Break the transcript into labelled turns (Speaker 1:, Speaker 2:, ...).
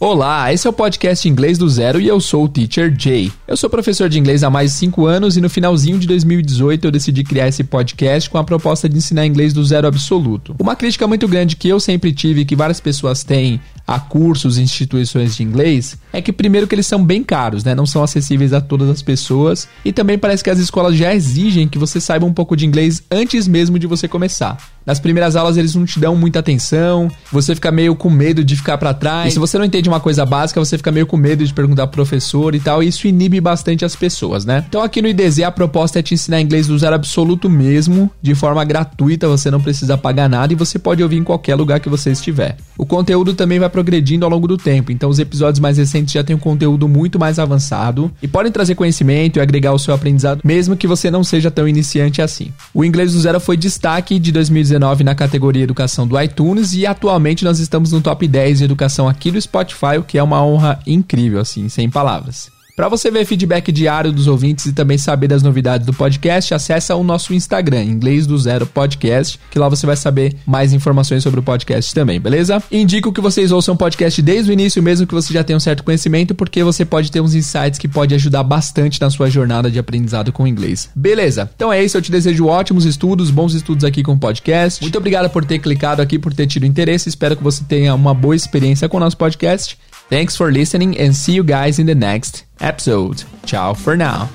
Speaker 1: Olá, esse é o podcast Inglês do Zero e eu sou o Teacher Jay. Eu sou professor de inglês há mais de 5 anos e no finalzinho de 2018 eu decidi criar esse podcast com a proposta de ensinar inglês do zero absoluto. Uma crítica muito grande que eu sempre tive e que várias pessoas têm a cursos e instituições de inglês é que primeiro que eles são bem caros, né? Não são acessíveis a todas as pessoas e também parece que as escolas já exigem que você saiba um pouco de inglês antes mesmo de você começar. Nas primeiras aulas eles não te dão muita atenção, você fica meio com medo de ficar para trás. E se você não entende uma coisa básica, você fica meio com medo de perguntar pro professor e tal, e isso inibe bastante as pessoas, né? Então aqui no IDZ a proposta é te ensinar inglês do zero absoluto mesmo, de forma gratuita, você não precisa pagar nada e você pode ouvir em qualquer lugar que você estiver. O conteúdo também vai progredindo ao longo do tempo. Então, os episódios mais recentes já têm um conteúdo muito mais avançado e podem trazer conhecimento e agregar ao seu aprendizado, mesmo que você não seja tão iniciante assim. O Inglês do Zero foi destaque de 2019 na categoria Educação do iTunes e atualmente nós estamos no top 10 de educação aqui do Spotify, o que é uma honra incrível, assim, sem palavras. Para você ver feedback diário dos ouvintes e também saber das novidades do podcast, acessa o nosso Instagram, Inglês do Zero Podcast, que lá você vai saber mais informações sobre o podcast também, beleza? Indico que vocês ouçam o podcast desde o início, mesmo que você já tenha um certo conhecimento, porque você pode ter uns insights que pode ajudar bastante na sua jornada de aprendizado com inglês. Beleza? Então é isso, eu te desejo ótimos estudos, bons estudos aqui com o podcast. Muito obrigado por ter clicado aqui, por ter tido interesse. Espero que você tenha uma boa experiência com o nosso podcast. Thanks for listening and see you guys in the next episode. Ciao for now.